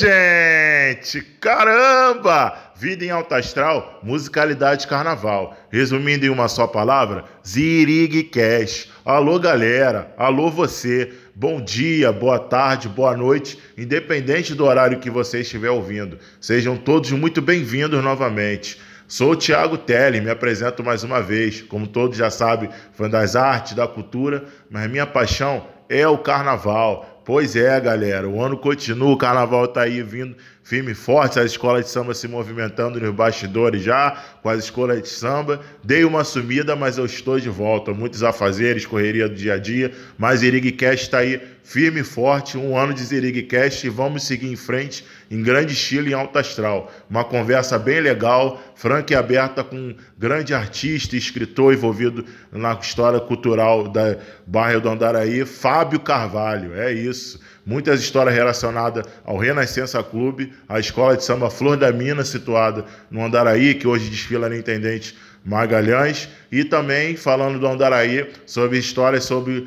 gente! Caramba! Vida em alta astral, musicalidade carnaval. Resumindo em uma só palavra, Zirig Cash. Alô, galera. Alô, você. Bom dia, boa tarde, boa noite, independente do horário que você estiver ouvindo. Sejam todos muito bem-vindos novamente. Sou o Thiago Teles, me apresento mais uma vez. Como todos já sabem, fã das artes, da cultura, mas minha paixão é o carnaval. Pois é, galera, o ano continua, o carnaval tá aí vindo firme e forte, as escolas de samba se movimentando nos bastidores já, com as escolas de samba. Dei uma sumida, mas eu estou de volta. Muitos afazeres, correria do dia a dia, mas Irigcast está aí firme e forte, um ano de Zirigcast e vamos seguir em frente em grande estilo e alto astral. Uma conversa bem legal, franca e aberta com um grande artista e escritor envolvido na história cultural da bairro do Andaraí, Fábio Carvalho. É isso. Muitas histórias relacionadas ao Renascença Clube, a escola de samba Flor da Mina, situada no Andaraí, que hoje desfila na Intendente Magalhães, e também falando do Andaraí, sobre histórias sobre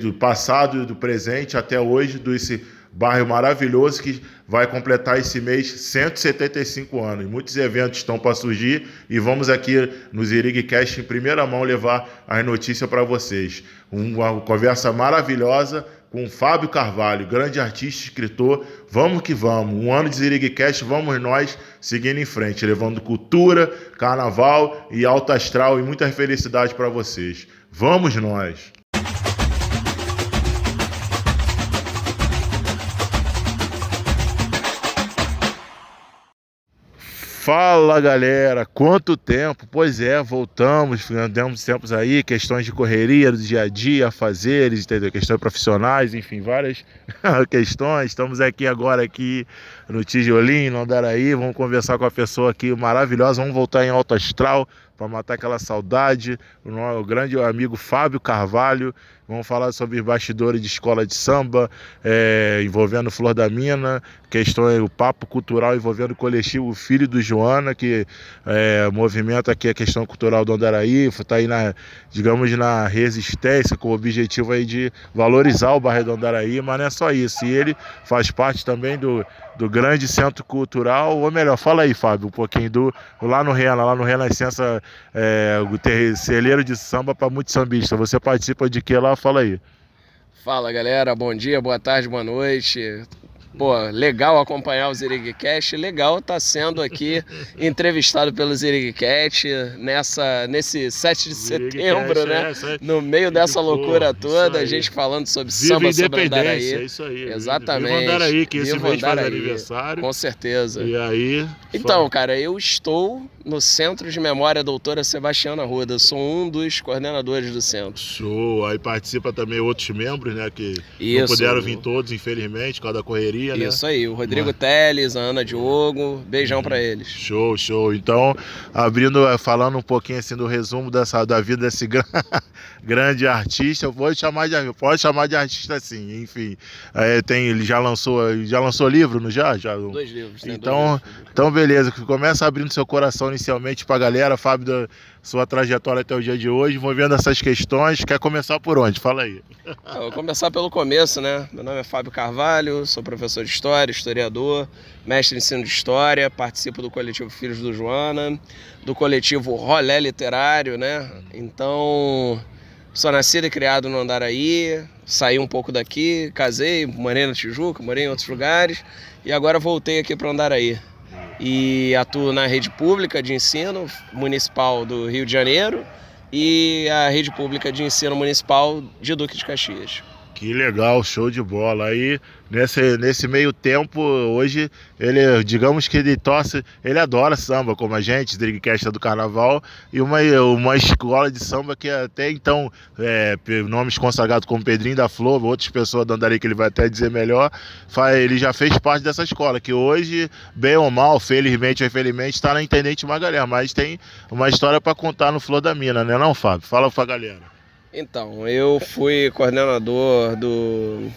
do passado e do presente até hoje, desse bairro maravilhoso que vai completar esse mês 175 anos. Muitos eventos estão para surgir e vamos aqui no Zirigcast em primeira mão levar as notícias para vocês. Uma conversa maravilhosa com Fábio Carvalho, grande artista e escritor. Vamos que vamos. Um ano de Zirigcast, vamos nós seguindo em frente, levando cultura, carnaval e alto astral e muita felicidade para vocês. Vamos nós! Fala galera, quanto tempo? Pois é, voltamos, demos tempos aí, questões de correria do dia a dia, fazeres, entendeu? questões profissionais, enfim, várias questões. Estamos aqui agora aqui no Tijolinho, no Andaraí, vamos conversar com a pessoa aqui maravilhosa, vamos voltar em alto astral para matar aquela saudade. O grande amigo Fábio Carvalho, Vamos falar sobre bastidores de escola de samba, é, envolvendo Flor da Mina, questão o papo cultural envolvendo o coletivo Filho do Joana, que é, movimenta aqui a questão cultural do Andaraí, está aí na, digamos, na resistência, com o objetivo aí de valorizar o bairro do Andaraí, mas não é só isso. E ele faz parte também do, do grande centro cultural, ou melhor, fala aí, Fábio, um pouquinho do lá no Rena, lá no Renascença, é, o celeiro de samba para muitos sambistas. Você participa de que lá? fala aí. Fala galera, bom dia, boa tarde, boa noite. Pô, legal acompanhar o Zirigcast, legal estar tá sendo aqui entrevistado pelo Zirigcast nessa, nesse 7 de setembro, né? É, no meio dessa loucura toda, a gente falando sobre Viva samba sobre Andaraí. É isso aí. Exatamente. Viva Andaraí, que esse mês faz aniversário. Com certeza. E aí... Então, cara, eu estou no Centro de Memória Doutora Sebastiana Ruda. Sou um dos coordenadores do centro. Show! Aí participa também outros membros, né? Que Isso. não puderam vir todos, infelizmente, por causa da correria, né? Isso aí, o Rodrigo Mas... Teles, a Ana Diogo, beijão para eles. Show, show. Então, abrindo, eh, falando um pouquinho assim do resumo dessa, da vida desse grande artista, pode chamar de, pode chamar de artista sim, enfim. É, tem, ele já lançou, já lançou livro, não já? já? Dois livros. Então, dois livros. então beleza, começa abrindo seu coração inicialmente para a galera, Fábio, da sua trajetória até o dia de hoje, envolvendo essas questões. Quer começar por onde? Fala aí. Eu vou começar pelo começo, né? Meu nome é Fábio Carvalho, sou professor de História, historiador, mestre em ensino de História, participo do coletivo Filhos do Joana, do coletivo Rolé Literário, né? Então, sou nascido e criado no Andaraí, saí um pouco daqui, casei, morei na Tijuca, morei em outros lugares e agora voltei aqui para Andaraí e atuo na rede pública de ensino municipal do Rio de Janeiro e a rede pública de ensino municipal de Duque de Caxias. Que legal, show de bola. Aí nesse, nesse meio tempo, hoje, ele, digamos que ele torce, ele adora samba, como a gente, Drigcast do Carnaval, e uma, uma escola de samba que até então, é, nomes consagrados como Pedrinho da Flor, outras pessoas do Andari que ele vai até dizer melhor, ele já fez parte dessa escola, que hoje, bem ou mal, felizmente ou infelizmente, está na Intendente Magalhães, mas tem uma história para contar no Flor da Mina, né não, Fábio? Fala pra galera. Então, eu fui coordenador do,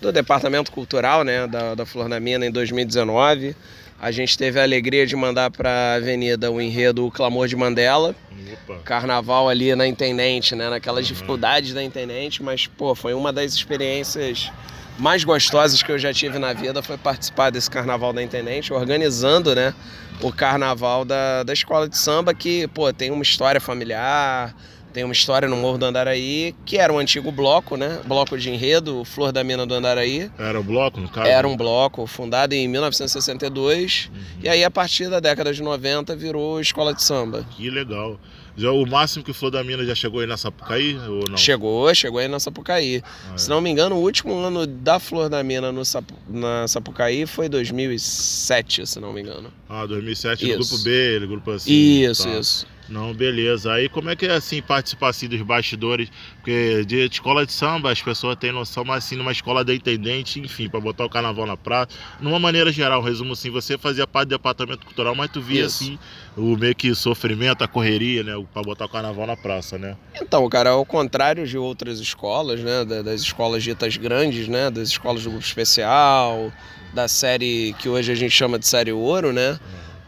do Departamento Cultural né, da, da Flor da Mina em 2019. A gente teve a alegria de mandar para a Avenida o enredo O Clamor de Mandela. Opa. Carnaval ali na Intendente, né? Naquelas uhum. dificuldades da Intendente, mas, pô, foi uma das experiências mais gostosas que eu já tive na vida foi participar desse carnaval da Intendente, organizando, né, o carnaval da, da escola de samba, que, pô, tem uma história familiar, tem uma história no Morro do Andaraí, que era um antigo bloco, né? Bloco de enredo, Flor da Mina do Andaraí. Era um bloco, no caso? Era um bloco, fundado em 1962. Uhum. E aí, a partir da década de 90, virou escola de samba. Que legal. Já, o máximo que o Flor da Mina já chegou aí na Sapucaí ou não? Chegou, chegou aí na Sapucaí. Ah, é. Se não me engano, o último ano da Flor da Mina no Sapu, na Sapucaí foi 2007, se não me engano. Ah, 2007 isso. no grupo B, no grupo assim. Isso, tá. isso. Não, beleza. Aí como é que é assim participar assim dos bastidores? Porque de escola de samba as pessoas têm noção, mas assim numa escola da intendente, enfim, para botar o carnaval na praça. Numa maneira geral, resumo assim, você fazia parte do departamento cultural, mas tu via Isso. assim o meio que sofrimento, a correria, né, para botar o carnaval na praça, né? Então, cara, ao contrário de outras escolas, né, das escolas ditas grandes, né, das escolas do grupo especial, da série que hoje a gente chama de série ouro, né?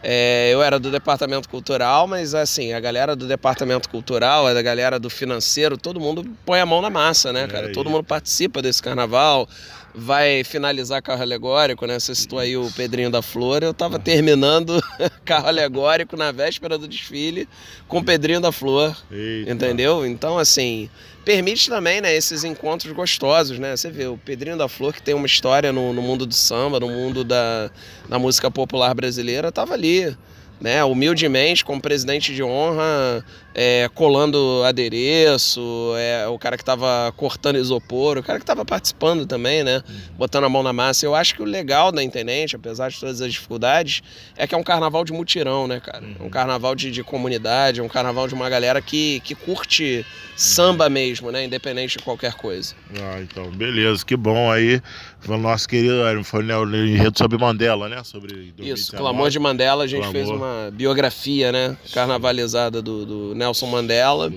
É, eu era do departamento cultural, mas assim, a galera do departamento cultural, a galera do financeiro, todo mundo põe a mão na massa, né, cara? É todo mundo participa desse carnaval. Vai finalizar carro alegórico, né? Você citou aí o Pedrinho da Flor. Eu tava terminando carro alegórico na véspera do desfile com o Pedrinho da Flor. Eita. Entendeu? Então, assim, permite também, né, esses encontros gostosos, né? Você vê o Pedrinho da Flor, que tem uma história no, no mundo do samba, no mundo da, da música popular brasileira, tava ali né, humildemente, como presidente de honra, é, colando adereço, é, o cara que estava cortando isopor, o cara que estava participando também, né, botando a mão na massa. Eu acho que o legal da Intendente, apesar de todas as dificuldades, é que é um carnaval de mutirão, né, cara? Uhum. Um carnaval de, de comunidade, um carnaval de uma galera que, que curte samba mesmo, né, independente de qualquer coisa. Ah, então, beleza, que bom aí. O nosso querido, foi né, o enredo sobre Mandela, né? Sobre Isso, Clamor de Mandela, a gente Clamor. fez uma biografia, né, carnavalizada do, do Nelson Mandela.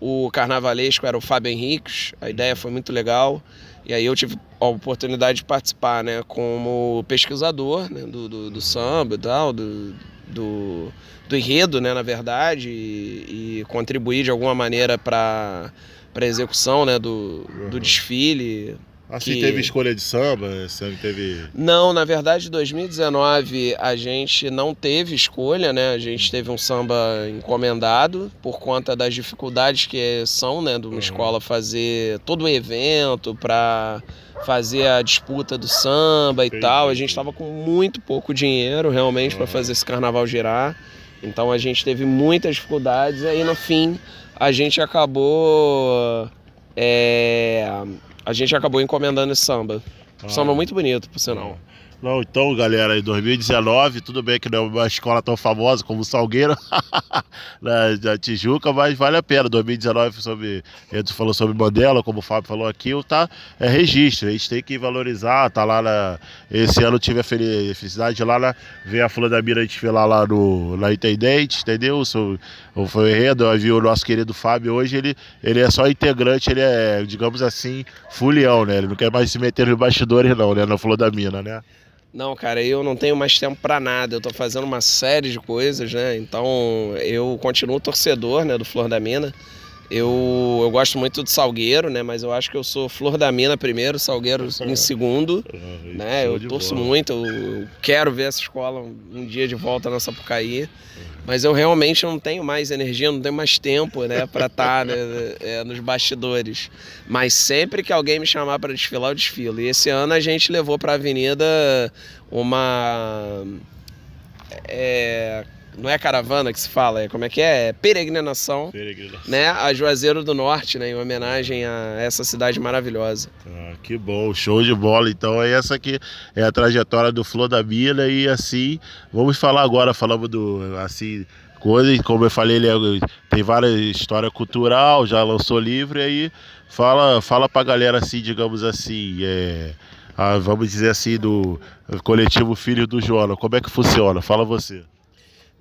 O carnavalesco era o Fábio Henriques, a ideia foi muito legal. E aí eu tive a oportunidade de participar, né, como pesquisador né, do, do, do samba e tal, do, do, do, enredo, né, na verdade, e, e contribuir de alguma maneira para a execução né, do, do desfile Assim que... teve escolha de samba? Assim, teve... Não, na verdade, em 2019 a gente não teve escolha, né? A gente teve um samba encomendado por conta das dificuldades que são, né, de uma uhum. escola fazer todo o evento para fazer a disputa do samba e Entendi. tal. A gente estava com muito pouco dinheiro realmente uhum. para fazer esse carnaval girar. Então a gente teve muitas dificuldades e aí no fim a gente acabou é, a gente acabou encomendando esse samba. Ah. Samba muito bonito, por sinal. Não, então, galera, em 2019, tudo bem que não é uma escola tão famosa como o Salgueiro, na, na, Tijuca, mas vale a pena. 2019, sobre, a gente falou sobre Mandela, como o Fábio falou aqui, tá, é registro, a gente tem que valorizar, tá lá na, Esse ano eu tive a felicidade de lá na, ver a Flor da Mira, a gente foi lá, no, na Intendente, entendeu? O, foi o vi o nosso querido Fábio hoje, ele, ele é só integrante, ele é, digamos assim, fulião, né? Ele não quer mais se meter nos bastidores, não, né? Na Flor da Mina, né? Não, cara, eu não tenho mais tempo para nada. Eu tô fazendo uma série de coisas, né? Então eu continuo torcedor, né, do Flor da Mina. Eu, eu gosto muito do Salgueiro, né? Mas eu acho que eu sou Flor da Mina primeiro, Salgueiro em segundo. Ah, né? Eu torço bola. muito, eu quero ver essa escola um dia de volta na Sapucaí. Mas eu realmente não tenho mais energia, não tenho mais tempo, né, para estar tá, né, é, nos bastidores. Mas sempre que alguém me chamar para desfilar, eu desfilo. E esse ano a gente levou para a avenida uma é, não é caravana que se fala, é como é que é? é peregrinação, peregrinação, né? A Juazeiro do Norte, né? Em homenagem a essa cidade maravilhosa. Ah, que bom, show de bola. Então é essa aqui é a trajetória do Flor da Bila e assim, vamos falar agora, falamos do assim coisas, como eu falei, ele é, tem várias história cultural, já lançou livro e aí fala, fala pra galera assim, digamos assim, é, ah, vamos dizer assim, do coletivo Filhos do Joana. Como é que funciona? Fala você.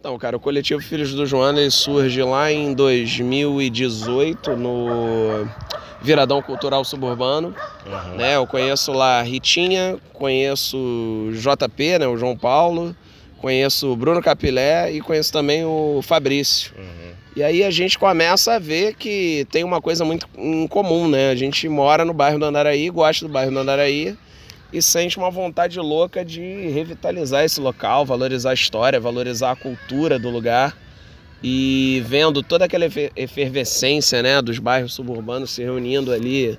Então, cara, o coletivo Filhos do Joana surge lá em 2018 no Viradão Cultural Suburbano. Uhum. Né? Eu conheço lá a Ritinha, conheço JP, né, o João Paulo, conheço o Bruno Capilé e conheço também o Fabrício. Uhum. E aí a gente começa a ver que tem uma coisa muito em comum, né? A gente mora no bairro do Andaraí, gosta do bairro do Andaraí e sente uma vontade louca de revitalizar esse local, valorizar a história, valorizar a cultura do lugar. E vendo toda aquela efervescência né, dos bairros suburbanos se reunindo ali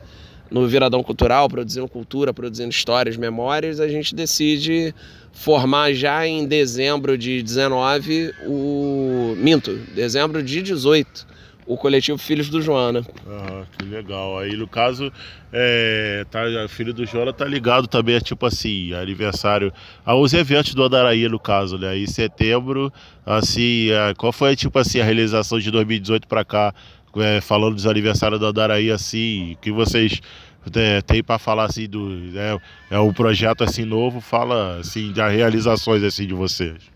no Viradão Cultural, produzindo cultura, produzindo histórias, memórias, a gente decide formar já em dezembro de 19 o. Minto, dezembro de 18 o coletivo Filhos do Joana. Ah, que legal. Aí no caso, é, tá, Filho do Joana tá ligado também, é tipo assim, aniversário, aos eventos do Andaraí, no caso, né? Em setembro, assim, é, qual foi tipo assim a realização de 2018 para cá, é, falando dos aniversários do Andaraí, assim, que vocês é, tem para falar assim do é, é um projeto assim novo, fala assim das realizações assim de vocês.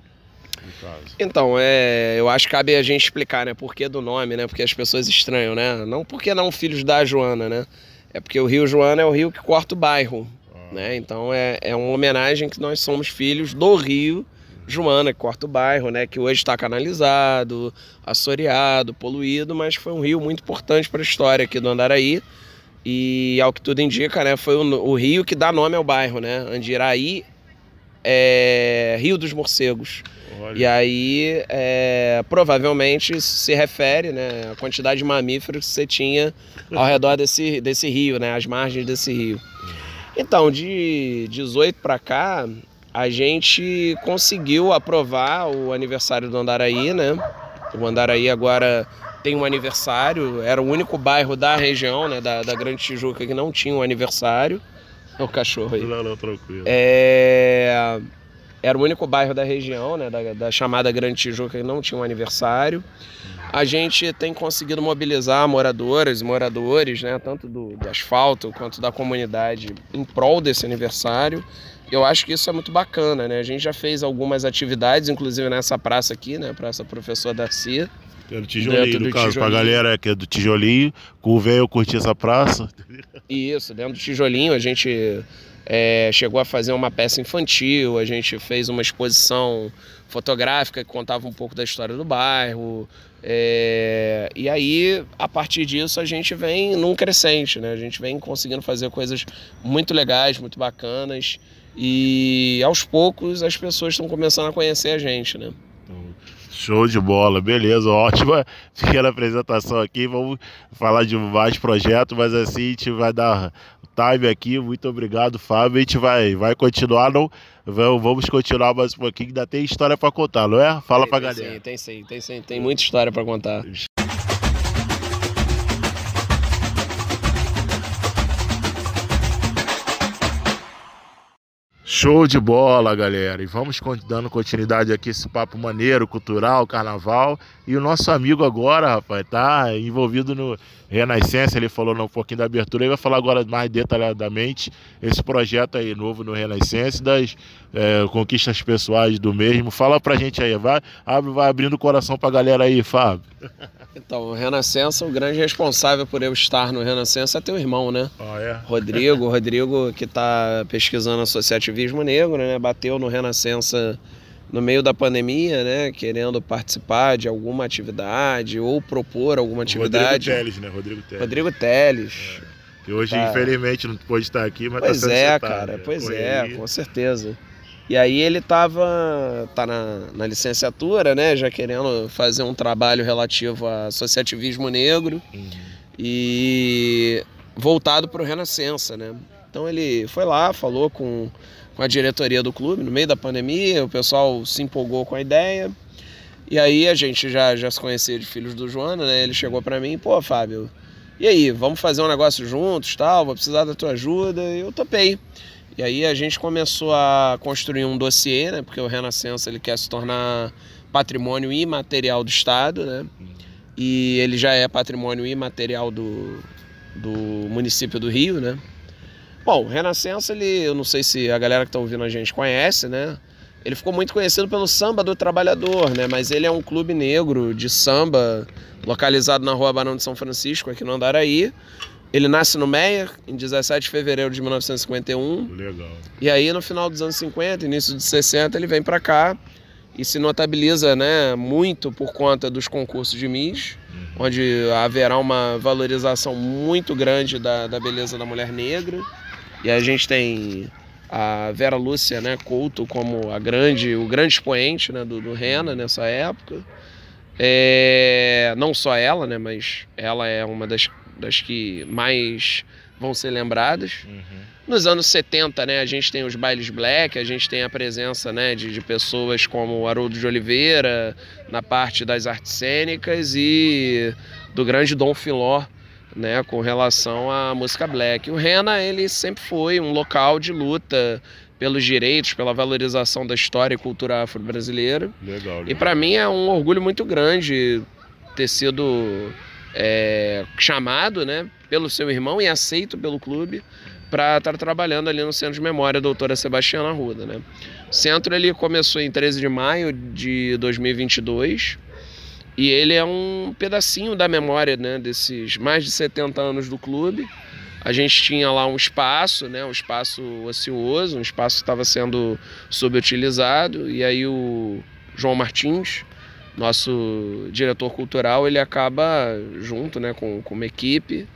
Então, é, eu acho que cabe a gente explicar, né, por que do nome, né? Porque as pessoas estranham, né? Não porque não filhos da Joana, né? É porque o Rio Joana é o rio que corta o bairro, ah. né? Então é, é uma homenagem que nós somos filhos do Rio Joana, que corta o bairro, né? Que hoje está canalizado, assoreado, poluído, mas foi um rio muito importante para a história aqui do Andaraí. E ao que tudo indica, né? Foi o, o rio que dá nome ao bairro, né? Andiraí é Rio dos Morcegos. Olha. E aí, é, provavelmente, isso se refere né, à quantidade de mamíferos que você tinha ao redor desse, desse rio, né, as margens desse rio. Então, de 18 para cá, a gente conseguiu aprovar o aniversário do Andaraí, né? O Andaraí agora tem um aniversário, era o único bairro da região, né, da, da Grande Tijuca, que não tinha um aniversário. É o cachorro aí. Não, não, tranquilo. É era o único bairro da região, né, da, da, chamada Grande Tijuca, que não tinha um aniversário. A gente tem conseguido mobilizar moradoras e moradores, né, tanto do, do asfalto quanto da comunidade, em prol desse aniversário. Eu acho que isso é muito bacana, né? A gente já fez algumas atividades, inclusive nessa praça aqui, né, Praça Professor Darcy. É do tijolinho, no caso, tijolinho. pra galera que é do tijolinho, com o velho curtir essa praça. Isso, dentro do tijolinho a gente é, chegou a fazer uma peça infantil, a gente fez uma exposição fotográfica que contava um pouco da história do bairro. É, e aí, a partir disso, a gente vem num crescente, né? A gente vem conseguindo fazer coisas muito legais, muito bacanas. E aos poucos as pessoas estão começando a conhecer a gente, né? Show de bola, beleza, ótima pequena apresentação aqui. Vamos falar de mais projetos, mas assim a gente vai dar time aqui. Muito obrigado, Fábio. A gente vai, vai continuar, não? Vamos continuar mais um pouquinho, ainda tem história para contar, não é? Fala tem galera. Sim, tem sim, tem sim, tem muita história para contar. Show de bola, galera. E vamos dando continuidade aqui esse papo maneiro, cultural, carnaval. E o nosso amigo agora, rapaz, tá envolvido no Renascença. Ele falou um pouquinho da abertura. Ele vai falar agora mais detalhadamente esse projeto aí novo no Renascença, das é, conquistas pessoais do mesmo. Fala pra gente aí, vai, abre, vai abrindo o coração pra galera aí, Fábio. Então, o Renascença, o grande responsável por eu estar no Renascença é teu irmão, né? Ah, é? Rodrigo, Rodrigo que está pesquisando associativismo negro, né? Bateu no Renascença no meio da pandemia, né? Querendo participar de alguma atividade ou propor alguma atividade. Rodrigo Teles, né? Rodrigo Teles. Rodrigo Teles. É. Que hoje, tá. infelizmente, não pôde estar aqui, mas pois tá é, citado, cara, né? pois é, com certeza. E aí ele estava tá na, na, licenciatura, né, já querendo fazer um trabalho relativo a associativismo negro uhum. e voltado para o Renascença, né? Então ele foi lá, falou com, com a diretoria do clube no meio da pandemia, o pessoal se empolgou com a ideia. E aí a gente já, já se conhecia de Filhos do Joana, né? Ele chegou para mim, pô, Fábio, e aí, vamos fazer um negócio juntos, tal, vou precisar da tua ajuda. E eu topei. E aí a gente começou a construir um dossiê, né? Porque o Renascença ele quer se tornar patrimônio imaterial do Estado, né? E ele já é patrimônio imaterial do, do município do Rio, né? Bom, o Renascença, ele, eu não sei se a galera que está ouvindo a gente conhece, né? Ele ficou muito conhecido pelo Samba do Trabalhador, né? Mas ele é um clube negro de samba localizado na Rua Barão de São Francisco, aqui no Andaraí. Ele nasce no Meia, em 17 de fevereiro de 1951. Legal. E aí, no final dos anos 50, início dos 60, ele vem para cá e se notabiliza né, muito por conta dos concursos de Miss, uhum. onde haverá uma valorização muito grande da, da beleza da mulher negra. E a gente tem a Vera Lúcia né, Couto como a grande, o grande expoente né, do, do Rena nessa época. É, não só ela, né, mas ela é uma das, das que mais vão ser lembradas. Uhum. Nos anos 70, né, a gente tem os bailes black, a gente tem a presença né, de, de pessoas como o Haroldo de Oliveira na parte das artes cênicas e do grande Dom Filó, né, com relação à música black. O Rena, ele sempre foi um local de luta pelos direitos, pela valorização da história e cultura afro-brasileira. Legal, legal. E para mim é um orgulho muito grande ter sido é, chamado, né, pelo seu irmão e aceito pelo clube para estar trabalhando ali no Centro de Memória Doutora Sebastiana Arruda, né. O centro ele começou em 13 de maio de 2022 e ele é um pedacinho da memória né, desses mais de 70 anos do clube. A gente tinha lá um espaço, né, um espaço ocioso, um espaço que estava sendo subutilizado, e aí o João Martins, nosso diretor cultural, ele acaba junto né, com, com uma equipe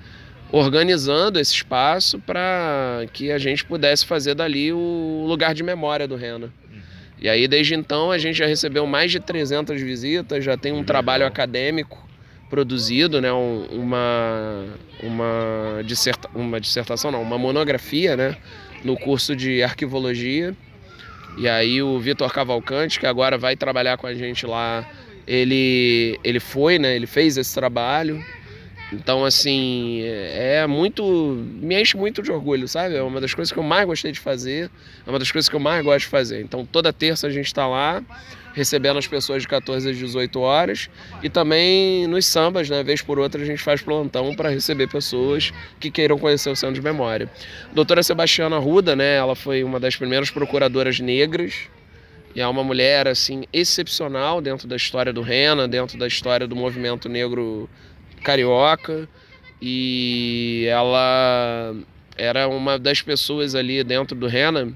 organizando esse espaço para que a gente pudesse fazer dali o lugar de memória do Rena. E aí, desde então, a gente já recebeu mais de 300 visitas, já tem um trabalho acadêmico produzido, né, uma, uma, disserta, uma dissertação, não, uma monografia, né, no curso de arquivologia. E aí o Vitor Cavalcante, que agora vai trabalhar com a gente lá, ele, ele foi, né, ele fez esse trabalho, então, assim, é muito. me enche muito de orgulho, sabe? É uma das coisas que eu mais gostei de fazer, é uma das coisas que eu mais gosto de fazer. Então, toda terça a gente está lá, recebendo as pessoas de 14 às 18 horas e também nos sambas, né? Vez por outra, a gente faz plantão para receber pessoas que queiram conhecer o Centro de Memória. A doutora Sebastiana Ruda, né? Ela foi uma das primeiras procuradoras negras e é uma mulher, assim, excepcional dentro da história do Rena, dentro da história do movimento negro carioca e ela era uma das pessoas ali dentro do Rena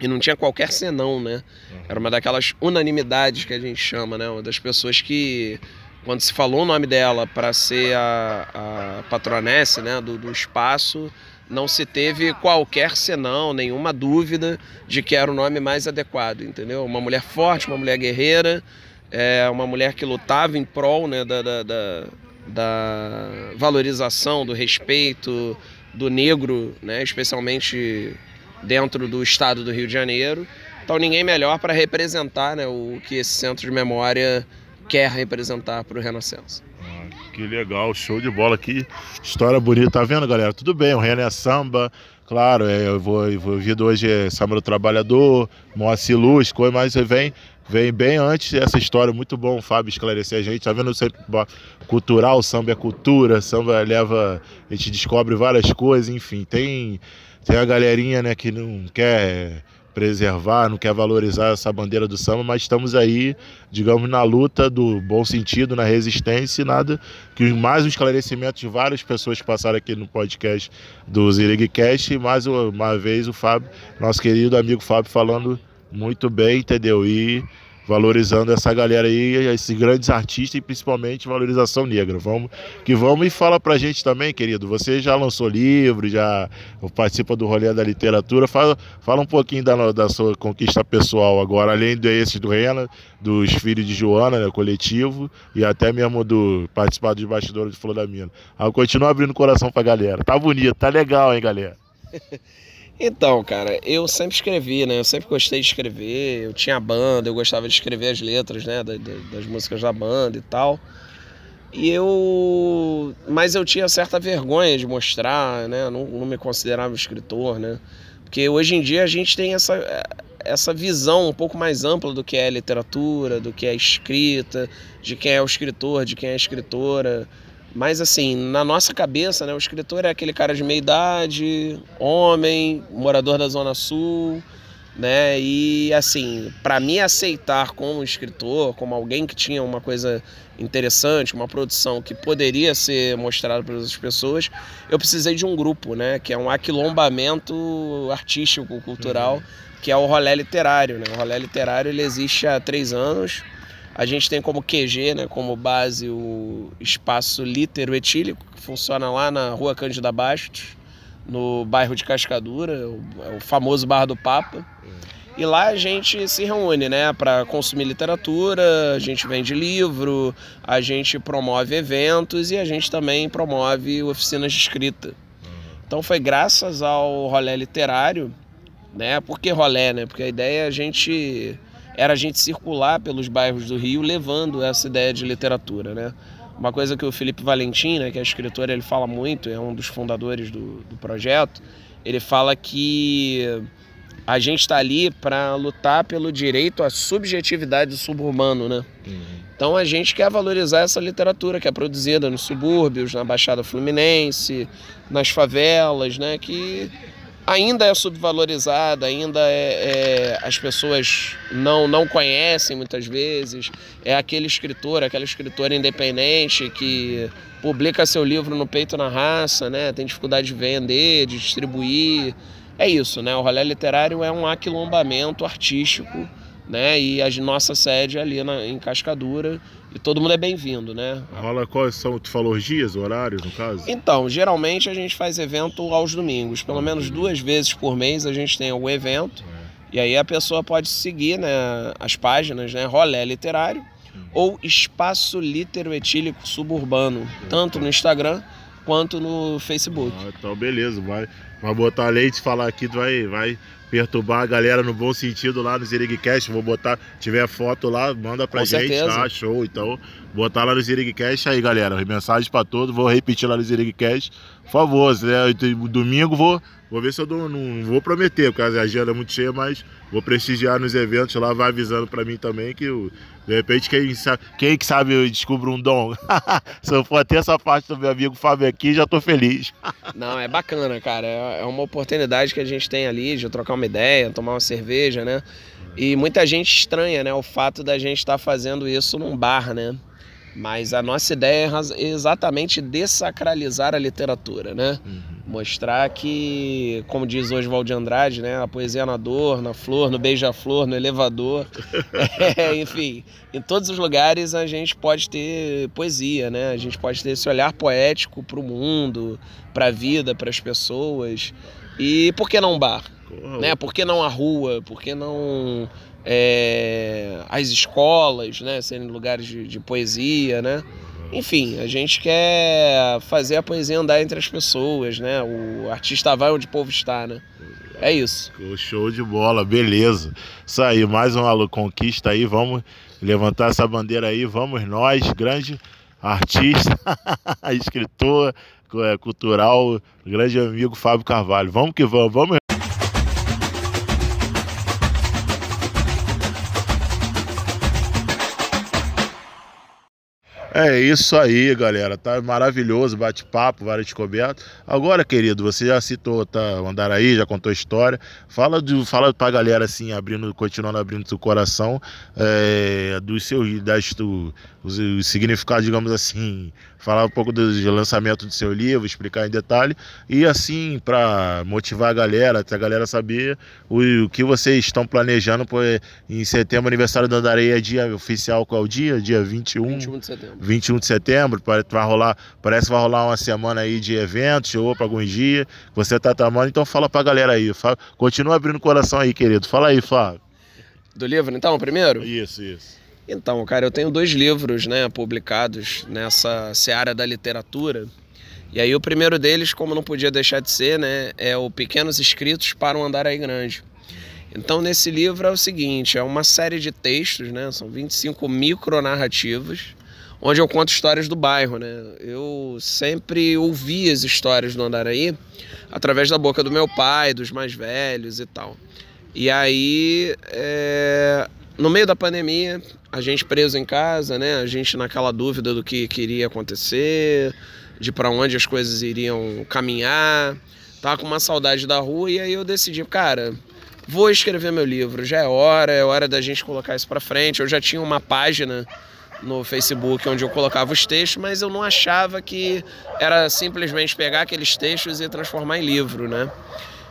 e não tinha qualquer senão, né? Era uma daquelas unanimidades que a gente chama, né? Uma das pessoas que, quando se falou o nome dela para ser a, a patronesse né? do, do espaço, não se teve qualquer senão, nenhuma dúvida de que era o nome mais adequado, entendeu? Uma mulher forte, uma mulher guerreira, é, uma mulher que lutava em prol né, da, da, da da valorização, do respeito do negro, né, especialmente dentro do estado do Rio de Janeiro. Então ninguém melhor para representar né, o que esse centro de memória quer representar para o Renascença. Ah, que legal, show de bola aqui, história bonita, tá vendo galera? Tudo bem, o Renan é samba, claro, é, eu vou envolvido hoje é samba do trabalhador, Moacir Luz, coisa, mas vem vem bem antes essa história, muito bom Fábio esclarecer a gente, tá vendo sempre cultural, samba é cultura, samba leva, a gente descobre várias coisas, enfim, tem, tem a galerinha né, que não quer preservar, não quer valorizar essa bandeira do samba, mas estamos aí, digamos, na luta do bom sentido, na resistência e nada que mais um esclarecimento de várias pessoas que passaram aqui no podcast do Zirigcast e mais uma vez o Fábio, nosso querido amigo Fábio falando muito bem, entendeu? E valorizando essa galera aí, esses grandes artistas e principalmente valorização negra. Vamos que vamos e fala pra gente também, querido. Você já lançou livro, já participa do rolê da literatura. Fala, fala um pouquinho da, da sua conquista pessoal agora, além desses do Rena, dos filhos de Joana, né, coletivo, e até mesmo do participar dos bastidores de Flor da Mina. Ah, continua abrindo o coração pra galera. Tá bonito, tá legal, hein, galera? Então, cara, eu sempre escrevi, né? Eu sempre gostei de escrever. Eu tinha banda, eu gostava de escrever as letras, né? Das, das músicas da banda e tal. E eu. Mas eu tinha certa vergonha de mostrar, né? Não, não me considerava escritor, né? Porque hoje em dia a gente tem essa, essa visão um pouco mais ampla do que é literatura, do que é escrita, de quem é o escritor, de quem é a escritora. Mas assim, na nossa cabeça, né, o escritor é aquele cara de meia idade, homem, morador da Zona Sul, né? E assim, para me aceitar como escritor, como alguém que tinha uma coisa interessante, uma produção que poderia ser mostrada para as pessoas, eu precisei de um grupo, né? Que é um aquilombamento artístico, cultural, uhum. que é o Rolé Literário, né? O Rolé Literário ele existe há três anos a gente tem como QG, né, como base, o espaço litero etílico, que funciona lá na rua Cândida Bastos, no bairro de Cascadura, o, é famoso Bar do Papa. E lá a gente se reúne, né, para consumir literatura, a gente vende livro, a gente promove eventos e a gente também promove oficinas de escrita. Então foi graças ao rolê literário, né? Por que rolê, né? Porque a ideia é a gente era a gente circular pelos bairros do Rio levando essa ideia de literatura, né? Uma coisa que o Felipe Valentim, né, que é escritor, ele fala muito, é um dos fundadores do, do projeto, ele fala que a gente está ali para lutar pelo direito à subjetividade do suburbano, né? Uhum. Então a gente quer valorizar essa literatura que é produzida nos subúrbios, na Baixada Fluminense, nas favelas, né? Que ainda é subvalorizada, ainda é, é, as pessoas não, não conhecem muitas vezes. É aquele escritor, aquela escritora independente que publica seu livro no peito na raça, né? Tem dificuldade de vender, de distribuir. É isso, né? O rolê literário é um aquilombamento artístico, né? E a nossa sede é ali na, em Cascadura e todo mundo é bem-vindo, né? Rola quais são, tu falou os dias, horários, no caso? Então, geralmente a gente faz evento aos domingos. Pelo menos duas vezes por mês a gente tem algum evento. É. E aí a pessoa pode seguir né, as páginas, né? Rolé Literário ou Espaço Litero Etílico Suburbano, tanto no Instagram quanto no Facebook. Ah, então beleza, vai, vai botar leite falar aqui, vai, vai perturbar a galera no bom sentido lá no Zirigcast. Vou botar, tiver foto lá, manda pra Com gente, certeza. tá? Show. Então, botar lá no Zirigcast aí, galera. Mensagem pra todos, vou repetir lá no Zirigcast. Por favor, né? domingo vou, vou ver se eu dou, não vou prometer, porque a agenda é muito cheia, mas vou prestigiar nos eventos lá, vai avisando pra mim também que eu, de repente quem sabe, quem que sabe eu descubro um dom. se eu for ter essa parte do meu amigo Fábio aqui, já tô feliz. não, é bacana, cara. É, é uma oportunidade que a gente tem ali de trocar uma ideia, tomar uma cerveja, né? E muita gente estranha, né, o fato da gente estar tá fazendo isso num bar, né? Mas a nossa ideia é exatamente desacralizar a literatura, né? Uhum. Mostrar que, como diz hoje Valdir Andrade, né? A poesia na dor, na flor, no beija-flor, no elevador. é, enfim, em todos os lugares a gente pode ter poesia, né? A gente pode ter esse olhar poético para o mundo, para a vida, para as pessoas. E por que não bar? Né? Por que não a rua? Por que não é, as escolas, né, serem lugares de, de, poesia, né? Enfim, a gente quer fazer a poesia andar entre as pessoas, né? O artista vai onde o povo está, né? É isso. Show de bola, beleza. Isso aí, mais uma conquista aí, vamos levantar essa bandeira aí, vamos nós, grande artista, escritor, é, cultural, grande amigo Fábio Carvalho. Vamos que vamos, vamos É isso aí, galera. Tá maravilhoso, bate-papo, várias descobertas. Agora, querido, você já citou tá, Andaraí, já contou a história. Fala, de, fala pra galera, assim, abrindo, continuando abrindo seu coração, é, dos seus, das, do, os, os significados, digamos assim, falar um pouco do lançamento do seu livro, explicar em detalhe, e assim, para motivar a galera, a galera saber o, o, que vocês estão planejando por, em setembro, aniversário da Andareia, dia oficial, qual é o dia? Dia 21? 21 de setembro. 21 de setembro, vai rolar, parece que vai rolar uma semana aí de eventos, ou para alguns dias, você tá tramando, então fala pra galera aí, fala, continua abrindo o coração aí, querido, fala aí, Fábio. Do livro, então, primeiro? Isso, isso. Então, cara, eu tenho dois livros, né, publicados nessa seara da literatura. E aí o primeiro deles, como não podia deixar de ser, né, é o Pequenos Escritos para um Andar aí Grande. Então, nesse livro é o seguinte, é uma série de textos, né, são 25 micronarrativas, onde eu conto histórias do bairro, né. Eu sempre ouvi as histórias do Andaraí através da boca do meu pai, dos mais velhos e tal. E aí, é... no meio da pandemia, a gente preso em casa, né? A gente naquela dúvida do que queria acontecer, de para onde as coisas iriam caminhar. Tava com uma saudade da rua e aí eu decidi, cara, vou escrever meu livro, já é hora, é hora da gente colocar isso para frente. Eu já tinha uma página no Facebook onde eu colocava os textos, mas eu não achava que era simplesmente pegar aqueles textos e transformar em livro, né?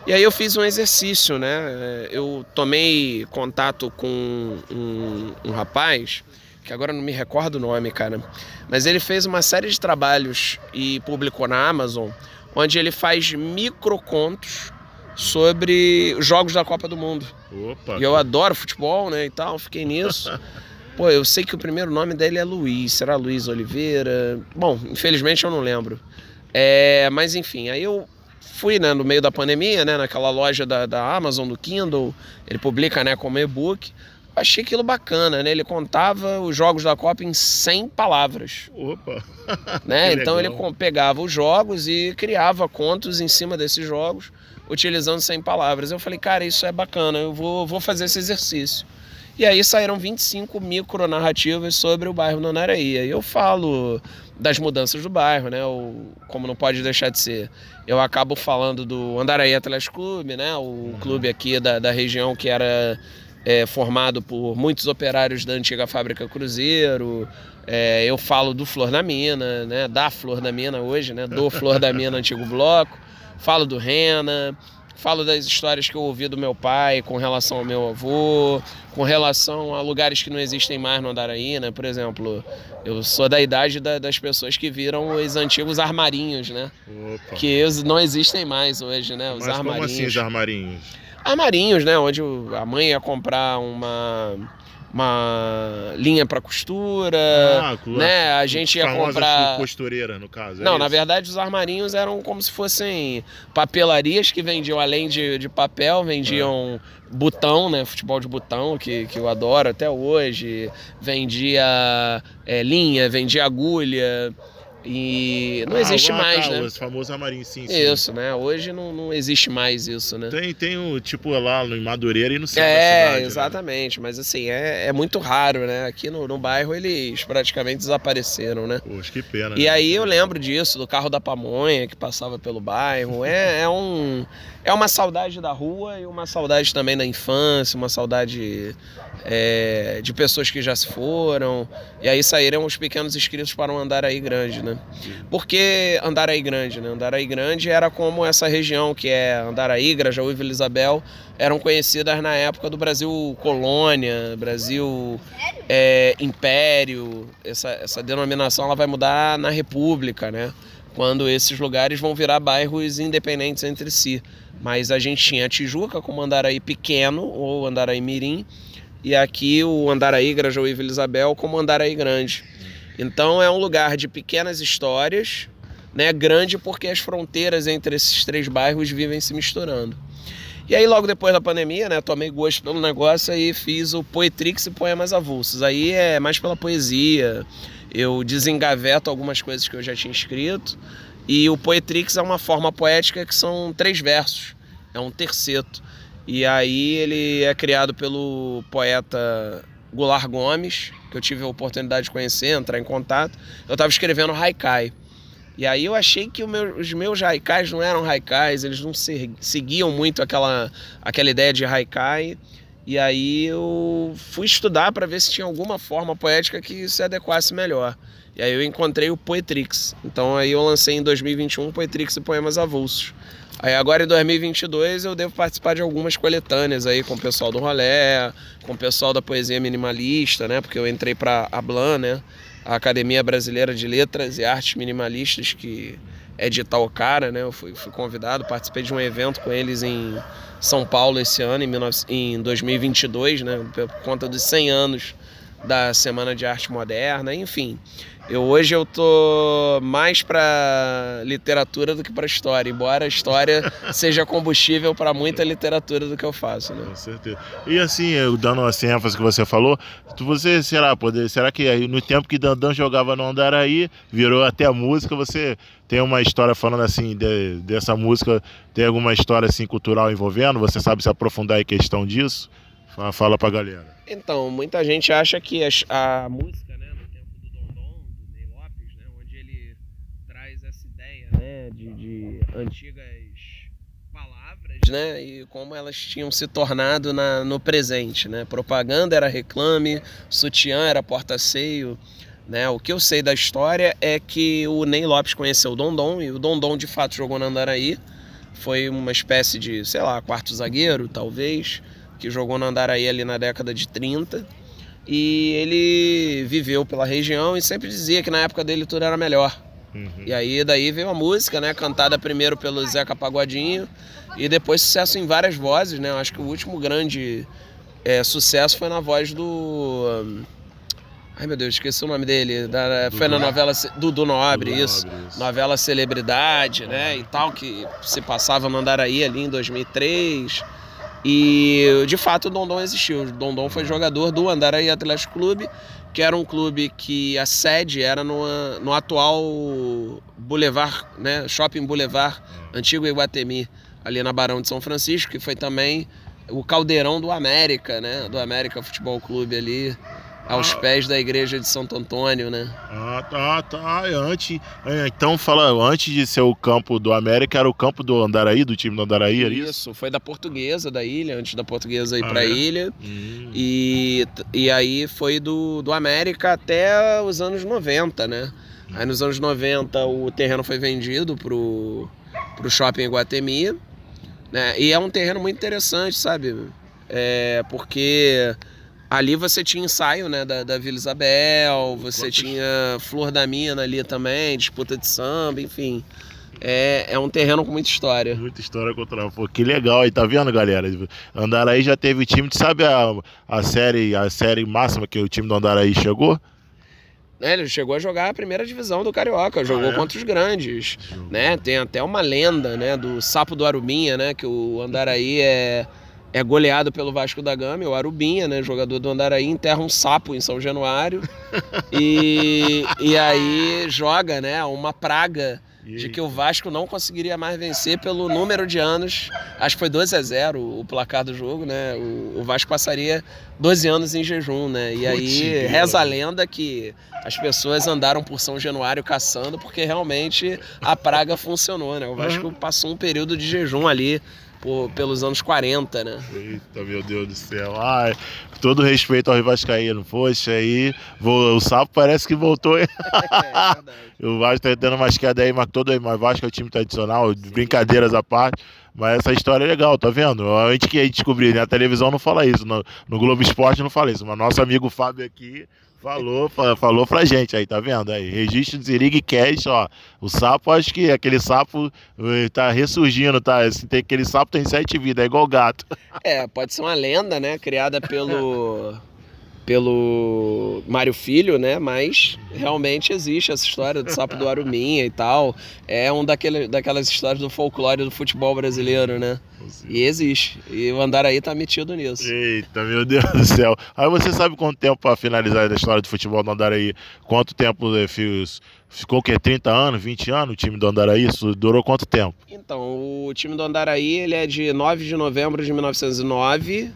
E aí eu fiz um exercício, né? Eu tomei contato com um, um rapaz, que agora não me recordo o nome, cara, mas ele fez uma série de trabalhos e publicou na Amazon onde ele faz microcontos sobre jogos da Copa do Mundo. Opa. E eu adoro futebol, né, e tal, fiquei nisso. Pô, eu sei que o primeiro nome dele é Luiz, será Luiz Oliveira? Bom, infelizmente eu não lembro. É, mas enfim, aí eu fui né, no meio da pandemia, né, naquela loja da, da Amazon, do Kindle, ele publica né, como e-book. Achei aquilo bacana, né? Ele contava os jogos da Copa em 100 palavras. Opa! Né? então ele pegava os jogos e criava contos em cima desses jogos, utilizando 100 palavras. Eu falei, cara, isso é bacana, eu vou, vou fazer esse exercício. E aí saíram 25 micronarrativas sobre o bairro do Andaraí. E eu falo das mudanças do bairro, né? O, como não pode deixar de ser. Eu acabo falando do Andaraí Atlético Clube, né? O clube aqui da, da região que era é, formado por muitos operários da antiga fábrica Cruzeiro. É, eu falo do Flor da Mina, né? Da Flor da Mina hoje, né? Do Flor da Mina antigo bloco. Falo do Rena. Falo das histórias que eu ouvi do meu pai com relação ao meu avô, com relação a lugares que não existem mais no Andaraí, né? Por exemplo, eu sou da idade da, das pessoas que viram os antigos armarinhos, né? Opa. Que não existem mais hoje, né? Os Mas armarinhos. como assim os armarinhos? Armarinhos, né? Onde a mãe ia comprar uma uma linha para costura, ah, né? A gente ia comprar costureira no caso. É Não, isso? na verdade os armarinhos eram como se fossem papelarias que vendiam além de, de papel, vendiam é. botão, né? Futebol de botão que, que eu adoro até hoje. Vendia é, linha, vendia agulha. E não ah, existe mais, tá, né? Os famosos amarim, sim, sim. Isso, né? Hoje não, não existe mais isso, né? Tem, tem o tipo lá no Madureira e no centro é, cidade, né? exatamente. Né? Mas assim, é, é muito raro, né? Aqui no, no bairro eles praticamente desapareceram, né? Poxa, que pena. E né? aí eu lembro disso, do carro da pamonha que passava pelo bairro. É, é, um, é uma saudade da rua e uma saudade também da infância, uma saudade é, de pessoas que já se foram. E aí saíram os pequenos inscritos para um Andaraí grande, né? Por que Andaraí grande, né? Andaraí grande era como essa região que é Andaraí, Grajaú e Vila Isabel eram conhecidas na época do Brasil colônia, Brasil é, império. Essa, essa denominação ela vai mudar na República, né? Quando esses lugares vão virar bairros independentes entre si. Mas a gente tinha a Tijuca como Andaraí pequeno ou Andaraí mirim e aqui o Andaraí, Grajaú e Isabel como Andaraí Grande. Então é um lugar de pequenas histórias, né, grande porque as fronteiras entre esses três bairros vivem se misturando. E aí logo depois da pandemia, né, tomei gosto pelo negócio e fiz o Poetrix e Poemas Avulsos. Aí é mais pela poesia, eu desengaveto algumas coisas que eu já tinha escrito. E o Poetrix é uma forma poética que são três versos, é um terceto. E aí ele é criado pelo poeta Goulart Gomes, que eu tive a oportunidade de conhecer, entrar em contato. Eu estava escrevendo haikai. E aí eu achei que meu, os meus haikais não eram haikais, eles não se, seguiam muito aquela, aquela ideia de haikai. E aí eu fui estudar para ver se tinha alguma forma poética que se adequasse melhor. E aí eu encontrei o Poetrix. Então aí eu lancei em 2021 Poetrix e Poemas Avulsos. Aí agora em 2022 eu devo participar de algumas coletâneas aí com o pessoal do Rolé, com o pessoal da poesia minimalista, né? Porque eu entrei para a Blan, né? A Academia Brasileira de Letras e Artes Minimalistas, que é de Itaocara, né? Eu fui, fui convidado, participei de um evento com eles em São Paulo esse ano, em, 19, em 2022, né? Por conta dos 100 anos da Semana de Arte Moderna, enfim. Eu hoje eu tô mais para literatura do que para história, embora a história seja combustível para muita literatura do que eu faço, né? Com certeza. E assim, eu dando assim ênfase que você falou, você será poder, será que aí no tempo que Dandan jogava no Andaraí, virou até a música, você tem uma história falando assim de, dessa música, tem alguma história assim cultural envolvendo? Você sabe se aprofundar em questão disso? Fala, fala pra galera. Então, muita gente acha que a, a música de, de antigas palavras, né? E como elas tinham se tornado na, no presente, né? Propaganda era reclame, sutiã era porta-seio, né? O que eu sei da história é que o Ney Lopes conheceu o Dondon e o Dondon de fato jogou na Andaraí. Foi uma espécie de, sei lá, quarto zagueiro, talvez, que jogou na Andaraí ali na década de 30. E ele viveu pela região e sempre dizia que na época dele tudo era melhor Uhum. E aí daí veio a música, né? Cantada primeiro pelo Zeca Pagodinho e depois sucesso em várias vozes, né? Eu acho que o último grande é, sucesso foi na voz do. Ai meu Deus, esqueci o nome dele. Da, foi na novela do, do Nobre, do isso. Nobre, isso. Novela Celebridade, né? E tal, que se passava no Andaraí ali em 2003. E de fato o Dondon existiu. O Dondon foi jogador do Andaraí Atlético Clube, que era um clube que a sede era no, no atual Boulevard, né? Shopping Boulevard, antigo Iguatemi, ali na Barão de São Francisco, que foi também o caldeirão do América, né? Do América Futebol Clube ali aos pés da igreja de Santo Antônio, né? Ah, tá, tá. Antes, é, então fala, antes de ser o campo do América, era o campo do Andaraí, do time do Andaraí, era isso? Isso, foi da Portuguesa da ilha, antes da Portuguesa ir ah, para a é? ilha. Hum. E, e aí foi do, do América até os anos 90, né? Aí nos anos 90 o terreno foi vendido pro, pro shopping Iguatemi, né? E é um terreno muito interessante, sabe? É, porque Ali você tinha ensaio né, da, da Vila Isabel, você Quantos? tinha Flor da Mina ali também, disputa de samba, enfim. É, é um terreno com muita história. Muita história contra. Pô, que legal aí, tá vendo, galera? Andaraí já teve time. Sabe a, a série a série máxima que o time do Andaraí chegou? É, ele chegou a jogar a primeira divisão do Carioca, jogou ah, é? contra os grandes. Né? Tem até uma lenda né, do Sapo do Arubinha, né? Que o Andaraí é é goleado pelo Vasco da Gama, o Arubinha, né, jogador do Andaraí, enterra um sapo em São Januário e, e aí joga né, uma praga de que o Vasco não conseguiria mais vencer pelo número de anos. Acho que foi 12 a 0 o placar do jogo, né? O, o Vasco passaria 12 anos em jejum, né? E aí reza a lenda que as pessoas andaram por São Januário caçando porque realmente a praga funcionou, né? O Vasco passou um período de jejum ali por, pelos anos 40, né? Eita, meu Deus do céu. Ai, todo respeito ao Rivascaíno. Poxa, aí o Sapo parece que voltou. é, é o Vasco tá dando umas quedas aí, mas todo aí, mas Vasco é o time tradicional, brincadeiras à parte. Mas essa história é legal, tá vendo? A gente que descobriu, né? A televisão não fala isso, no, no Globo Esporte não fala isso, mas nosso amigo Fábio aqui Falou, falou pra gente aí, tá vendo? Aí, registro de Zirig Cash, ó. O sapo, acho que aquele sapo eh, tá ressurgindo, tá? Tem, aquele sapo tem sete vidas, é igual gato. É, pode ser uma lenda, né? Criada pelo. pelo Mário Filho, né? Mas realmente existe essa história do sapo do Aruminha e tal. É um daquele, daquelas histórias do folclore do futebol brasileiro, né? E existe. E o Andaraí tá metido nisso. Eita, meu Deus do céu. Aí você sabe quanto tempo para finalizar a história do futebol do Andaraí? Quanto tempo eh, fios, ficou o quê? 30 anos, 20 anos o time do Andaraí? Isso durou quanto tempo? Então, o time do Andaraí ele é de 9 de novembro de 1909.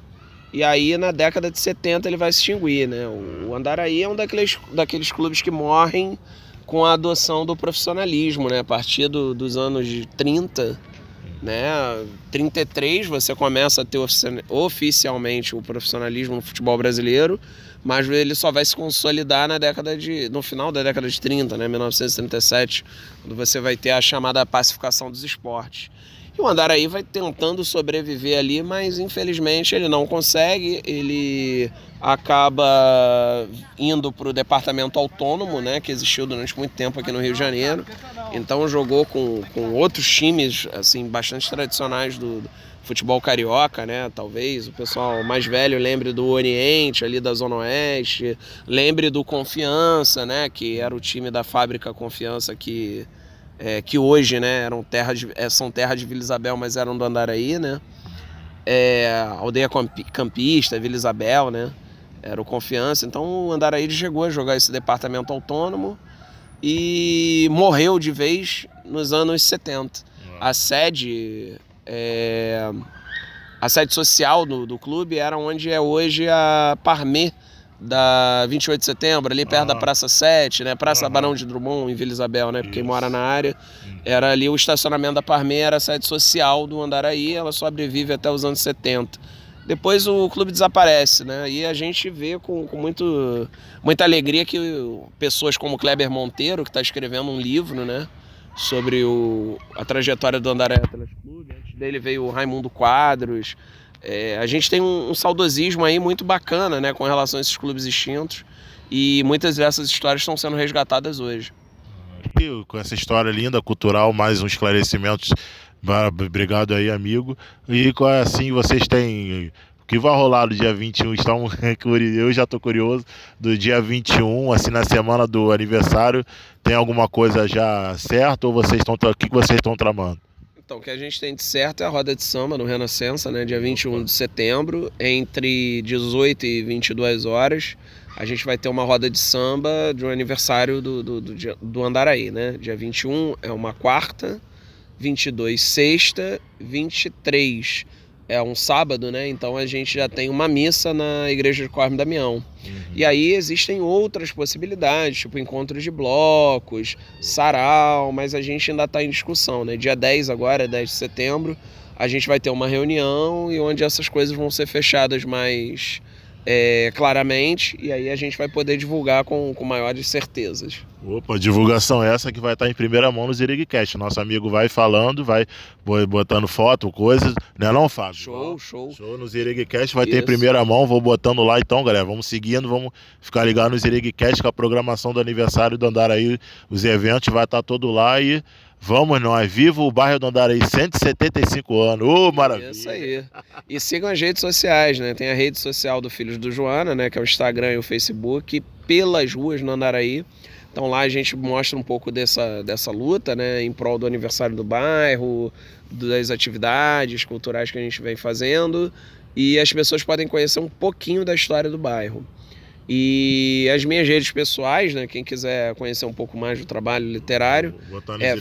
E aí, na década de 70, ele vai se extinguir, né? O Andaraí é um daqueles, daqueles clubes que morrem com a adoção do profissionalismo, né? A partir do, dos anos 30 né? 33 você começa a ter oficialmente o profissionalismo no futebol brasileiro, mas ele só vai se consolidar na década de no final da década de 30, né, 1937, quando você vai ter a chamada pacificação dos esportes. E o Andaraí vai tentando sobreviver ali, mas infelizmente ele não consegue. Ele acaba indo para o departamento autônomo, né, que existiu durante muito tempo aqui no Rio de Janeiro. Então jogou com, com outros times assim bastante tradicionais do, do futebol carioca, né? Talvez o pessoal mais velho lembre do Oriente, ali da Zona Oeste, lembre do Confiança, né? Que era o time da fábrica Confiança que é, que hoje né, eram terra de, é, são terras de Vila Isabel, mas eram do Andaraí, né? É, aldeia Campista, Vila Isabel, né? Era o Confiança. Então o Andaraí chegou a jogar esse departamento autônomo e morreu de vez nos anos 70. A sede, é, a sede social do, do clube era onde é hoje a Parmê, da 28 de setembro, ali perto da Praça 7, né? Praça Barão de Drummond, em Vila Isabel, né? Porque mora na área. Era ali o estacionamento da Parmê, era a sede social do Andaraí, ela sobrevive até os anos 70. Depois o clube desaparece, né? E a gente vê com, com muito, muita alegria que pessoas como Kleber Monteiro, que está escrevendo um livro, né? Sobre o, a trajetória do Andaraí Atlético Clube. Antes dele veio o Raimundo Quadros, é, a gente tem um, um, saudosismo aí muito bacana né, com relação a esses clubes extintos e muitas dessas histórias estão sendo resgatadas hoje. E com essa história linda, cultural, mais um esclarecimento. Obrigado aí, amigo. E assim, vocês têm o que vai rolar no dia 21? Estamos, eu já estou curioso. Do dia 21, assim, na semana do aniversário, tem alguma coisa já certa ou vocês estão. O que vocês estão tramando? Então, o que a gente tem de certo é a roda de samba no Renascença, né? Dia 21 de setembro, entre 18 e 22 horas. A gente vai ter uma roda de samba de um aniversário do, do, do, do Andaraí, né? Dia 21 é uma quarta, 22 sexta, 23 é um sábado, né? Então a gente já tem uma missa na igreja de Corme Damião. Uhum. E aí existem outras possibilidades, tipo encontro de blocos, sarau, mas a gente ainda está em discussão, né? Dia 10 agora, 10 de setembro, a gente vai ter uma reunião e onde essas coisas vão ser fechadas mais é, claramente e aí a gente vai poder divulgar com, com maiores certezas. Opa, divulgação essa que vai estar em primeira mão no Zirigcast. Nosso amigo vai falando, vai botando foto, coisas, né não, Fábio? Show, show. Show no Zirigcast, vai Isso. ter em primeira mão, vou botando lá então, galera. Vamos seguindo, vamos ficar ligado no Zirigcast com a programação do aniversário do Andaraí, os eventos, vai estar todo lá e Vamos nós, viva o bairro do Andaraí, 175 anos, ô oh, maravilha. Isso aí. E sigam as redes sociais, né? Tem a rede social do Filhos do Joana, né? Que é o Instagram e o Facebook, pelas ruas no Andaraí. Então lá a gente mostra um pouco dessa, dessa luta, né? Em prol do aniversário do bairro, das atividades culturais que a gente vem fazendo. E as pessoas podem conhecer um pouquinho da história do bairro. E as minhas redes pessoais, né? Quem quiser conhecer um pouco mais do trabalho literário. Vou botar no é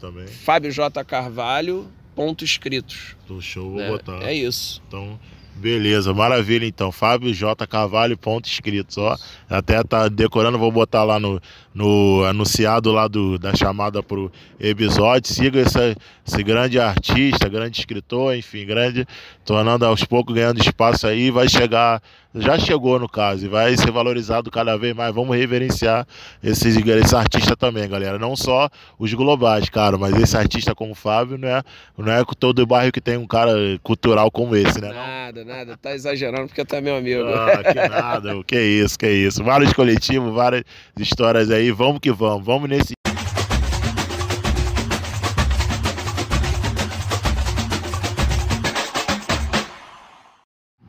também. Fábio J. Carvalho, ponto escritos. Do show, vou é, botar. É isso. Então, beleza, maravilha então. Fábio J. Carvalho, ponto escritos, ó. Até tá decorando, vou botar lá no, no anunciado lá do, da chamada pro episódio. Siga esse, esse grande artista, grande escritor, enfim, grande, tornando aos poucos ganhando espaço aí, vai chegar já chegou no caso e vai ser valorizado cada vez mais. Vamos reverenciar esse, esse artista também, galera. Não só os globais, cara, mas esse artista como o Fábio não é, não é todo bairro que tem um cara cultural como esse, né? Nada, nada. Tá exagerando porque tá meu amigo. Ah, que nada. que isso, que isso. Vários coletivos, várias histórias aí. Vamos que vamos. Vamos nesse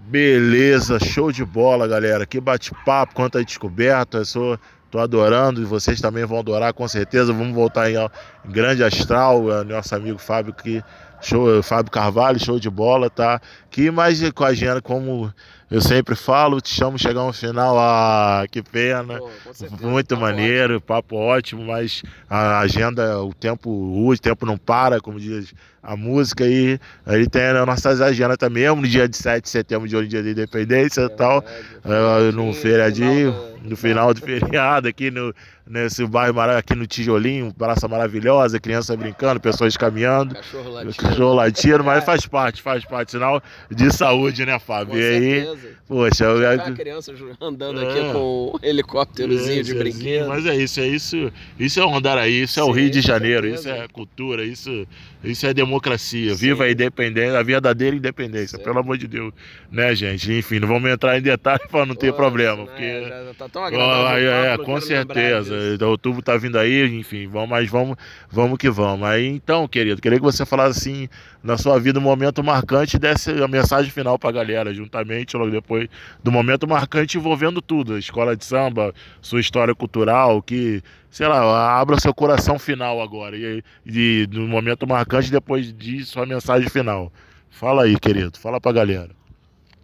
Beleza, show de bola, galera. Que bate-papo, quanta descoberta. Eu sou, tô adorando e vocês também vão adorar, com certeza. Vamos voltar em, em grande astral. É, nosso amigo Fábio, que show, Fábio Carvalho, show de bola, tá? Que mais com a agenda, como eu sempre falo, te chamo chegar no final, ah, que pena. Pô, Muito tá maneiro, ótimo. papo ótimo, mas a agenda, o tempo o tempo não para, como diz a música aí, aí tem as nossas agendas também, no dia de 7 de setembro, de dia da independência e é tal, é, no feriadinho, no final do feriado, aqui no, nesse bairro aqui no Tijolinho, praça maravilhosa, criança brincando, pessoas caminhando, cachorro latindo, cachorro latindo mas faz parte, faz parte, sinal de saúde, né, Fábio? Com e aí, poxa, eu já criança andando é, aqui com um helicópterozinho é, de brinquedo. Mas é isso, é isso, isso é o Andaraí, isso é o Rio de Janeiro, isso é cultura, isso, isso é democracia. Sim. Viva a independência, a verdadeira independência, Sim. pelo amor de Deus, né, gente? Enfim, não vamos entrar em detalhes para não ter Pô, problema, porque já tá tão agradável. é, com certeza. Então, outubro tá vindo aí, enfim, vamos, mas vamos, vamos que vamos. Aí, então, querido, queria que você falasse assim, na sua vida, um momento marcante, desse a mensagem final pra galera, juntamente, logo depois do momento marcante envolvendo tudo, a escola de samba, sua história cultural, que, sei lá, abra seu coração final agora, e, e no momento marcante, depois disso, sua mensagem final. Fala aí, querido, fala pra galera.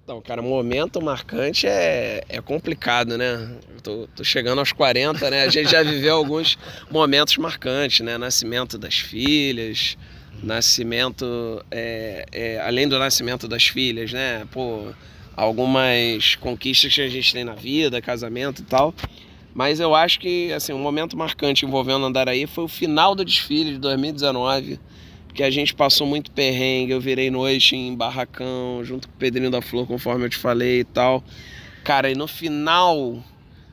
Então, cara, momento marcante é, é complicado, né? Tô, tô, chegando aos 40, né? A gente já viveu alguns momentos marcantes, né? Nascimento das filhas, nascimento, é, é, além do nascimento das filhas, né? Pô, algumas conquistas que a gente tem na vida, casamento e tal. Mas eu acho que, assim, um momento marcante envolvendo Andaraí foi o final do desfile de 2019 que a gente passou muito perrengue. Eu virei noite em barracão, junto com o Pedrinho da Flor, conforme eu te falei e tal. Cara, e no final,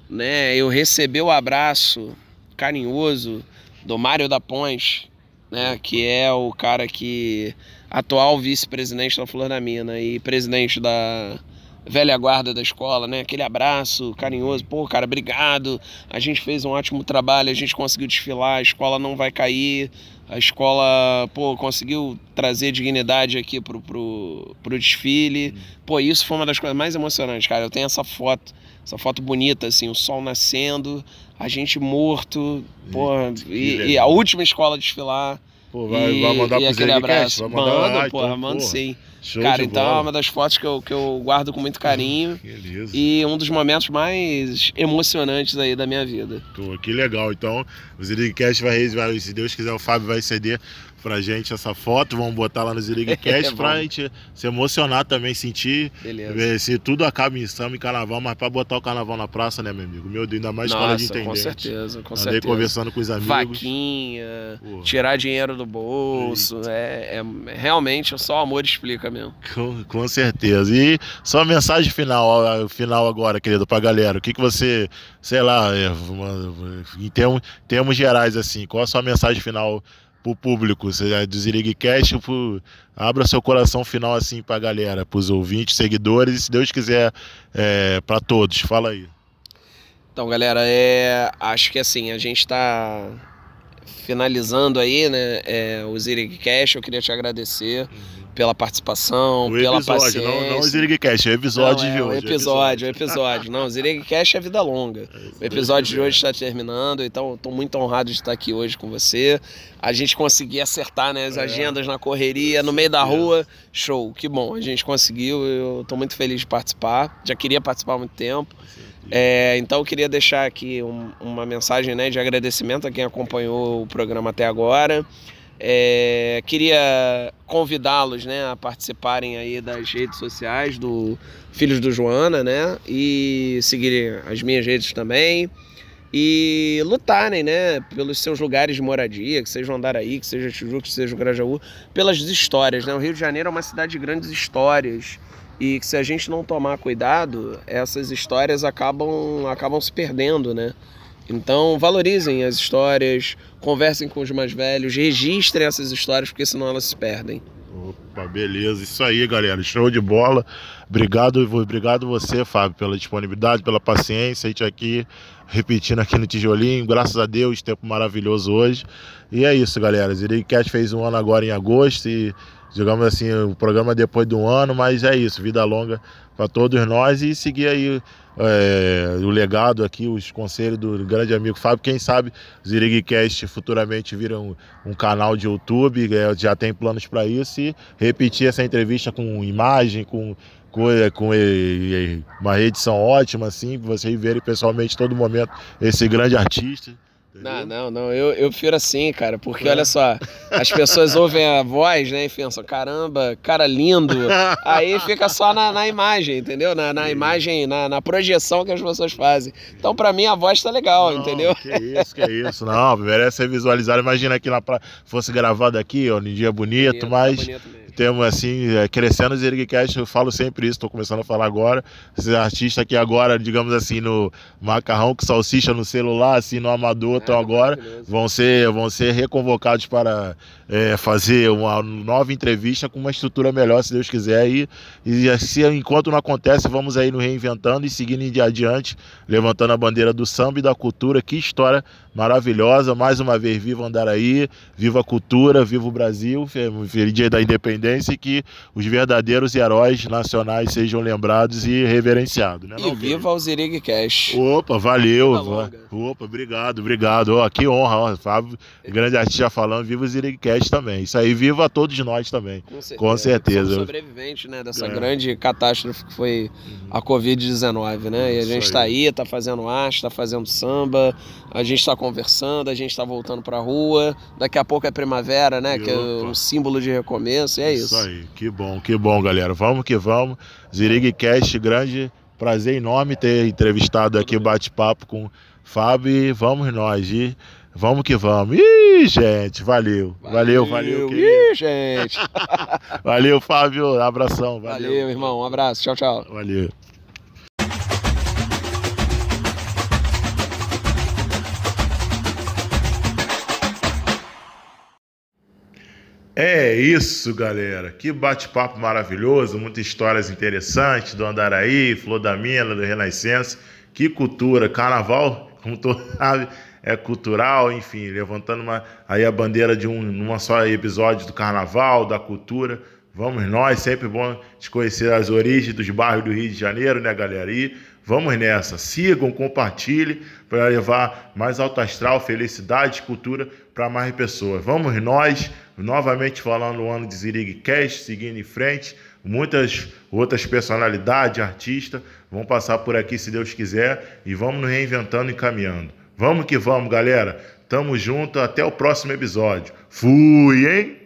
né, eu recebi o abraço carinhoso do Mário da Ponte, né, que é o cara que atual vice-presidente da Flor da Mina e presidente da velha guarda da escola, né? Aquele abraço carinhoso, pô, cara, obrigado. A gente fez um ótimo trabalho, a gente conseguiu desfilar, a escola não vai cair. A escola, pô, conseguiu trazer dignidade aqui pro, pro, pro desfile. Pô, isso foi uma das coisas mais emocionantes, cara. Eu tenho essa foto, essa foto bonita, assim, o sol nascendo, a gente morto, pô, e, e a última escola a desfilar. Pô, vai, vai mandar e pro abraço. Vai mandar Mando, Ah, porra, então, mando pô, sim. Show Cara, então é bola. uma das fotos que eu, que eu guardo com muito carinho Beleza. e um dos momentos mais emocionantes aí da minha vida. Pô, que legal. Então, o Zirigcast vai, vai, se Deus quiser, o Fábio vai ceder pra gente essa foto. Vamos botar lá no Zirigcast pra Vamos. gente se emocionar também, sentir. Beleza. ver Se tudo acaba em samba e carnaval, mas pra botar o carnaval na praça, né, meu amigo? Meu Deus, ainda mais escola de Nossa, com certeza, com Andei certeza. conversando com os amigos. Vaquinha, tirar dinheiro do bolso, é, é- realmente só o amor explica mesmo. com, com certeza. E só a mensagem final, final agora, querido, pra galera. O que, que você, sei lá, é, em termos, termos gerais, assim, qual a sua mensagem final pro público? Você é do Zirigcast, pro, abra seu coração final, assim, pra galera, pros ouvintes, seguidores, e se Deus quiser, é, pra todos. Fala aí. Então, galera, é, acho que assim, a gente está finalizando aí, né, é, o Zirig Cash, eu queria te agradecer pela participação, O pela episódio, paciência. não, não o Zirigcast, é o episódio Não, é, de o hoje. episódio, o episódio. Não, o Zirig Cash é vida longa. O episódio de hoje está terminando, então estou muito honrado de estar aqui hoje com você. A gente conseguir acertar né, as É. agendas na correria, no meio da rua, show, que bom. A gente conseguiu, eu estou muito feliz de participar. Já queria participar há muito tempo. É, então eu queria deixar aqui um- uma mensagem né, de agradecimento a quem acompanhou o programa até agora. É, queria convidá-los né, a participarem aí das redes sociais do Filhos do Joana, né? E seguirem as minhas redes também. E lutarem, né, pelos seus lugares de moradia, que seja Andaraí, que seja Tijuca, que seja o Grajaú, pelas histórias, né? O Rio de Janeiro é uma cidade de grandes histórias e que se a gente não tomar cuidado, essas histórias acabam, acabam se perdendo, né? Então valorizem as histórias, conversem com os mais velhos, registrem essas histórias, porque senão elas se perdem. Opa, beleza. Isso aí, galera. Show de bola. Obrigado, obrigado você, Fábio, pela disponibilidade, pela paciência. A gente aqui repetindo aqui no tijolinho. Graças a Deus, tempo maravilhoso hoje. E é isso, galera. Ziricast fez um ano agora em agosto e, digamos assim, o programa depois de um ano, mas é isso. Vida longa para todos nós e seguir aí é, o legado aqui, os conselhos do grande amigo Fábio. Quem sabe o Zirigcast futuramente vira um, um canal de YouTube, é, já tem planos para isso e repetir essa entrevista com imagem, com com, com uma edição ótima, assim, vocês verem pessoalmente todo momento esse grande artista. Não, não, não. Eu, eu prefiro assim, cara, porque É. olha só, as pessoas ouvem a voz, né, e pensam, caramba, cara lindo. Aí fica só na, na imagem, entendeu? Na, na imagem, na, na projeção que as pessoas fazem. Então, pra mim, a voz tá legal, Não, entendeu? Que isso, que isso. Não, merece ser visualizado. Imagina que na pra... fosse gravado aqui, ó, num dia bonito, tá mas bonito mesmo. Temos assim, é, crescendo o Zirigcast, eu falo sempre isso, estou começando a falar agora. Esse artista aqui agora, digamos assim, no macarrão com salsicha no celular, assim, no amador, estão Ah, agora. Vão ser, vão ser reconvocados para é, fazer uma nova entrevista com uma estrutura melhor, se Deus quiser. E, e se enquanto não acontece, vamos aí no reinventando e seguindo em dia adiante, levantando a bandeira do samba e da cultura. Que história maravilhosa. Mais uma vez, viva Andaraí, viva a cultura, viva o Brasil, fe- feliz dia da independência e que os verdadeiros heróis nacionais sejam lembrados e reverenciados. Né, E viva o Zirig Cash. Opa, valeu. Longa. Opa, obrigado, obrigado. Ó, que honra, ó, Fábio, grande artista falando, viva o Zirigcast também. Isso aí, viva a todos nós também. Com certeza. Com certeza. Somos sobreviventes, né, dessa É. grande catástrofe que foi a Covid-19, né? E a Isso gente está aí, tá fazendo arte, tá fazendo samba, a gente está conversando, a gente está voltando pra rua. Daqui a pouco é primavera, né? Que é Opa. um símbolo de recomeço, e é isso. aí, que bom, que bom, galera. Vamos que vamos. Zirigcast, grande prazer enorme ter entrevistado aqui, bate-papo com Fábio. E vamos nós, e vamos que vamos. Ih, gente, valeu. Valeu, valeu, querido. Ih, gente. Valeu, Fábio. Abração, valeu. Valeu, irmão. Um abraço. Tchau, tchau. Valeu. É isso, galera. Que bate-papo maravilhoso, muitas histórias interessantes do Andaraí, Flor da Mina, do Renascença. Que cultura, carnaval, como tu sabe, é cultural, enfim, levantando uma, aí a bandeira de um numa só episódio do carnaval, da cultura. Vamos nós, sempre bom de conhecer as origens dos bairros do Rio de Janeiro, né, galera? E vamos nessa. Sigam, compartilhem para levar mais alto astral, felicidade, cultura para mais pessoas. Vamos nós, novamente falando o ano de Zirig Cash, seguindo em frente. Muitas outras personalidades, artistas vão passar por aqui se Deus quiser e vamos nos reinventando e caminhando. Vamos que vamos, galera. Tamo junto, até o próximo episódio. Fui, hein?